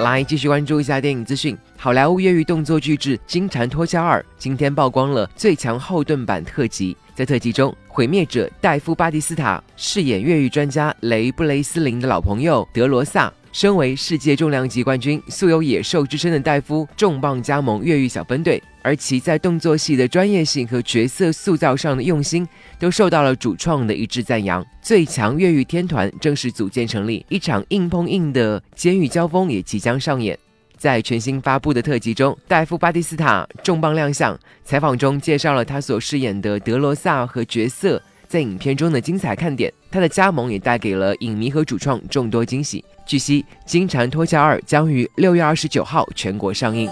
来继续关注一下电影资讯。好莱坞越狱动作巨制《金蝉脱壳二》今天曝光了最强后盾版特辑。在特辑中，毁灭者戴夫·巴蒂斯塔饰演越狱专家雷布雷斯林的老朋友德罗萨。身为世界重量级冠军、素有“野兽”之称的戴夫，重磅加盟越狱小分队，而其在动作戏的专业性和角色塑造上的用心，都受到了主创的一致赞扬。最强越狱天团正式组建成立，一场硬碰硬的监狱交锋也即将上演。在全新发布的特辑中，戴夫·巴蒂斯塔重磅亮相，采访中介绍了他所饰演的德罗萨和角色。在影片中的精彩看点，他的加盟也带给了影迷和主创众多惊喜。据悉，《金蝉脱壳二》将于六月二十九号全国上映。